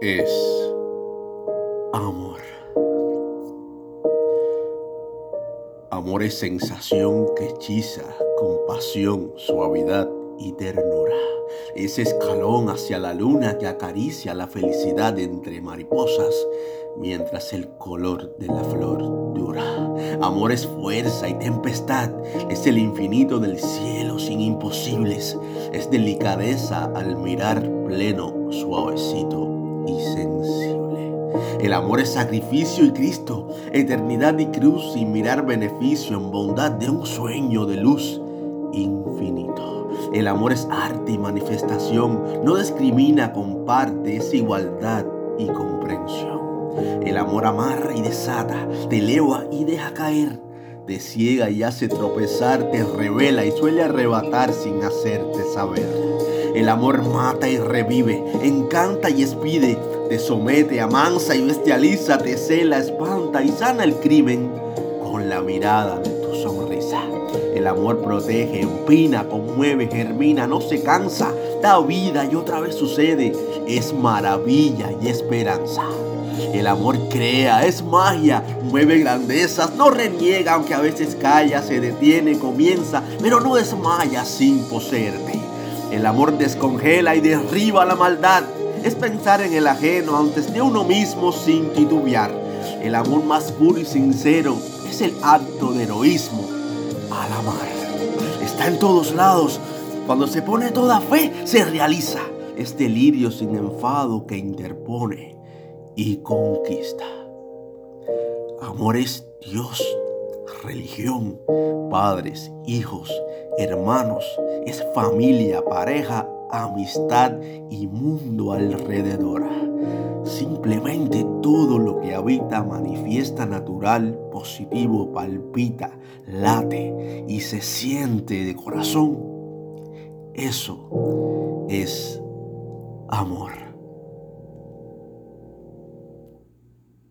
es amor. Amor es sensación que hechiza con pasión, suavidad y ternura. Es escalón hacia la luna que acaricia la felicidad entre mariposas mientras el color de la flor dura. Amor es fuerza y tempestad, es el infinito del cielo sin imposibles, es delicadeza al mirar pleno, suavecito y sensible. El amor es sacrificio y Cristo, eternidad y cruz sin mirar beneficio en bondad de un sueño de luz infinito. El amor es arte y manifestación, no discrimina, comparte, es igualdad y comprensión. El amor amarra y desata, te eleva y deja caer, te ciega y hace tropezar, te revela y suele arrebatar sin hacerte saber. El amor mata y revive, encanta y espide, te somete, amansa y bestializa, te cela, espanta y sana el crimen con la mirada de tu sonrisa. El amor protege, empina, conmueve, germina, no se cansa, da vida y otra vez sucede, es maravilla y esperanza. El amor crea, es magia, mueve grandezas, no reniega aunque a veces calla, se detiene, comienza, pero no desmaya sin poseerte. El amor descongela y derriba la maldad. Es pensar en el ajeno antes de uno mismo sin titubear. El amor más puro y sincero es el acto de heroísmo al amar. Está en todos lados. Cuando se pone toda fe, se realiza. Es delirio sin enfado que interpone y conquista. Amor es Dios religión, padres, hijos, hermanos, es familia, pareja, amistad y mundo alrededor. Simplemente todo lo que habita manifiesta natural, positivo, palpita, late y se siente de corazón. Eso es amor.